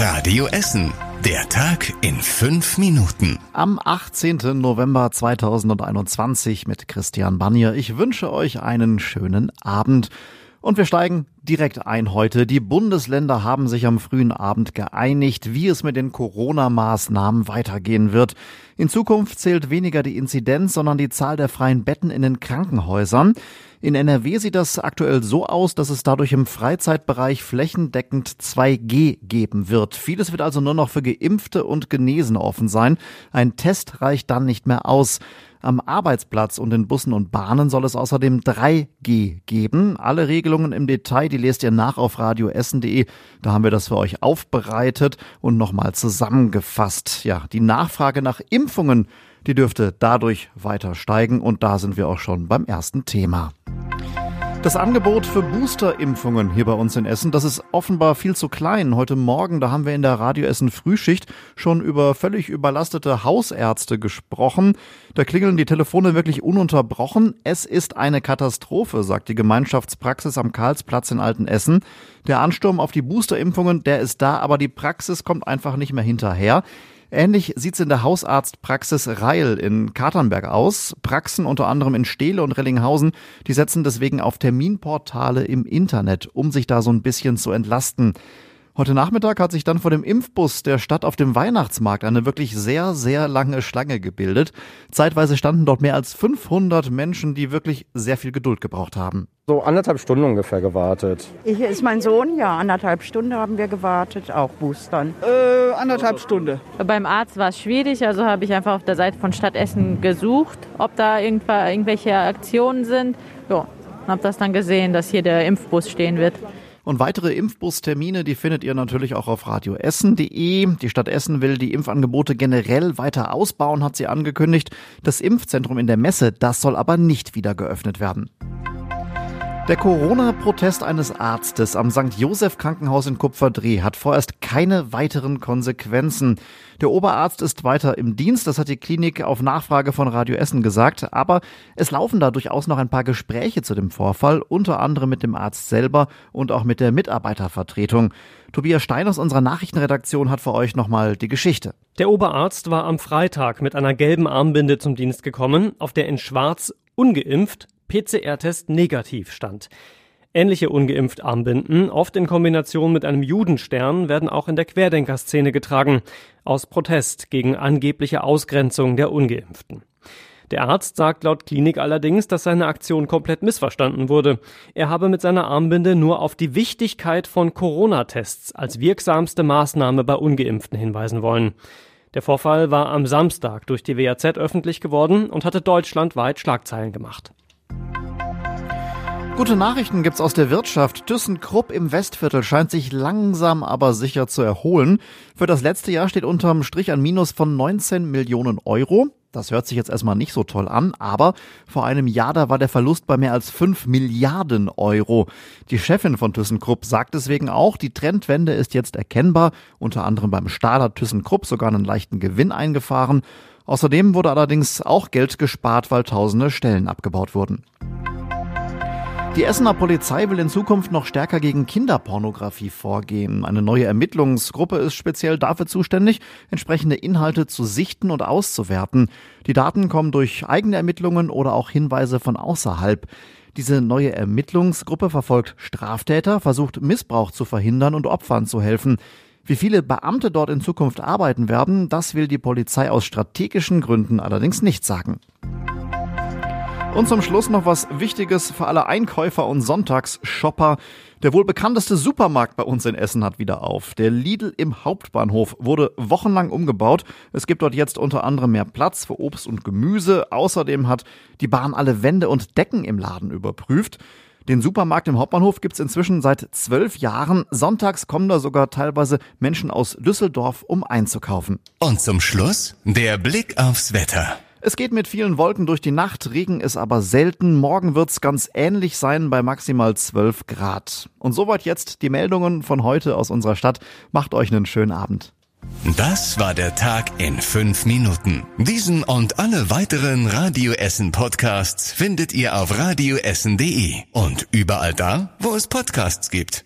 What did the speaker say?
Radio Essen. Der Tag in fünf Minuten. Am 18. November 2021 mit Christian Bannier. Ich wünsche euch einen schönen Abend. Und wir steigen direkt ein heute. Die Bundesländer haben sich am frühen Abend geeinigt, wie es mit den Corona-Maßnahmen weitergehen wird. In Zukunft zählt weniger die Inzidenz, sondern die Zahl der freien Betten in den Krankenhäusern. In NRW sieht das aktuell so aus, dass es dadurch im Freizeitbereich flächendeckend 2G geben wird. Vieles wird also nur noch für Geimpfte und Genesene offen sein. Ein Test reicht dann nicht mehr aus. Am Arbeitsplatz und in Bussen und Bahnen soll es außerdem 3G geben. Alle Regelungen im Detail, die lest ihr nach auf radioessen.de. Da haben wir das für euch aufbereitet und nochmal zusammengefasst. Ja, die Nachfrage nach Impfungen, die dürfte dadurch weiter steigen und da sind wir auch schon beim ersten Thema. Das Angebot für Boosterimpfungen hier bei uns in Essen, das ist offenbar viel zu klein. Heute Morgen, da haben wir in der Radio Essen Frühschicht schon über völlig überlastete Hausärzte gesprochen. Da klingeln die Telefone wirklich ununterbrochen. Es ist eine Katastrophe, sagt die Gemeinschaftspraxis am Karlsplatz in Altenessen. Der Ansturm auf die Boosterimpfungen, der ist da, aber die Praxis kommt einfach nicht mehr hinterher. Ähnlich sieht's in der Hausarztpraxis Reil in Katernberg aus. Praxen unter anderem in Steele und Rellinghausen, die setzen deswegen auf Terminportale im Internet, um sich da so ein bisschen zu entlasten. Heute Nachmittag hat sich dann vor dem Impfbus der Stadt auf dem Weihnachtsmarkt eine wirklich sehr, sehr lange Schlange gebildet. Zeitweise standen dort mehr als 500 Menschen, die wirklich sehr viel Geduld gebraucht haben. So anderthalb Stunden ungefähr gewartet. Hier ist mein Sohn, ja, anderthalb Stunden haben wir gewartet, auch boostern. Äh, anderthalb Stunden. Beim Arzt war es schwierig, also habe ich einfach auf der Seite von Stadt Essen gesucht, ob da irgendwelche Aktionen sind. Ja, habe das dann gesehen, dass hier der Impfbus stehen wird. Und weitere Impfbustermine, die findet ihr natürlich auch auf radioessen.de. Die Stadt Essen will die Impfangebote generell weiter ausbauen, hat sie angekündigt. Das Impfzentrum in der Messe, das soll aber nicht wieder geöffnet werden. Der Corona-Protest eines Arztes am St. Josef Krankenhaus in Kupferdreh hat vorerst keine weiteren Konsequenzen. Der Oberarzt ist weiter im Dienst, das hat die Klinik auf Nachfrage von Radio Essen gesagt, aber es laufen da durchaus noch ein paar Gespräche zu dem Vorfall, unter anderem mit dem Arzt selber und auch mit der Mitarbeitervertretung. Tobias Stein aus unserer Nachrichtenredaktion hat für euch nochmal die Geschichte. Der Oberarzt war am Freitag mit einer gelben Armbinde zum Dienst gekommen, auf der in Schwarz ungeimpft PCR-Test negativ stand. Ähnliche ungeimpft Armbinden, oft in Kombination mit einem Judenstern, werden auch in der Querdenkerszene getragen, aus Protest gegen angebliche Ausgrenzung der Ungeimpften. Der Arzt sagt laut Klinik allerdings, dass seine Aktion komplett missverstanden wurde. Er habe mit seiner Armbinde nur auf die Wichtigkeit von Corona-Tests als wirksamste Maßnahme bei Ungeimpften hinweisen wollen. Der Vorfall war am Samstag durch die WAZ öffentlich geworden und hatte deutschlandweit Schlagzeilen gemacht. Gute Nachrichten gibt's aus der Wirtschaft. ThyssenKrupp im Westviertel scheint sich langsam aber sicher zu erholen. Für das letzte Jahr steht unterm Strich ein Minus von 19 Millionen Euro. Das hört sich jetzt erstmal nicht so toll an, aber vor einem Jahr da war der Verlust bei mehr als 5 Milliarden Euro. Die Chefin von ThyssenKrupp sagt deswegen auch, die Trendwende ist jetzt erkennbar. Unter anderem beim Stahl hat ThyssenKrupp sogar einen leichten Gewinn eingefahren. Außerdem wurde allerdings auch Geld gespart, weil tausende Stellen abgebaut wurden. Die Essener Polizei will in Zukunft noch stärker gegen Kinderpornografie vorgehen. Eine neue Ermittlungsgruppe ist speziell dafür zuständig, entsprechende Inhalte zu sichten und auszuwerten. Die Daten kommen durch eigene Ermittlungen oder auch Hinweise von außerhalb. Diese neue Ermittlungsgruppe verfolgt Straftäter, versucht Missbrauch zu verhindern und Opfern zu helfen. Wie viele Beamte dort in Zukunft arbeiten werden, das will die Polizei aus strategischen Gründen allerdings nicht sagen. Und zum Schluss noch was Wichtiges für alle Einkäufer und Sonntagsshopper. Der wohl bekannteste Supermarkt bei uns in Essen hat wieder auf. Der Lidl im Hauptbahnhof wurde wochenlang umgebaut. Es gibt dort jetzt unter anderem mehr Platz für Obst und Gemüse. Außerdem hat die Bahn alle Wände und Decken im Laden überprüft. Den Supermarkt im Hauptbahnhof gibt's inzwischen seit zwölf Jahren. Sonntags kommen da sogar teilweise Menschen aus Düsseldorf, um einzukaufen. Und zum Schluss der Blick aufs Wetter. Es geht mit vielen Wolken durch die Nacht, Regen ist aber selten. Morgen wird's ganz ähnlich sein bei maximal 12 Grad. Und soweit jetzt die Meldungen von heute aus unserer Stadt. Macht euch einen schönen Abend. Das war der Tag in fünf Minuten. Diesen und alle weiteren Radio Essen Podcasts findet ihr auf radioessen.de und überall da, wo es Podcasts gibt.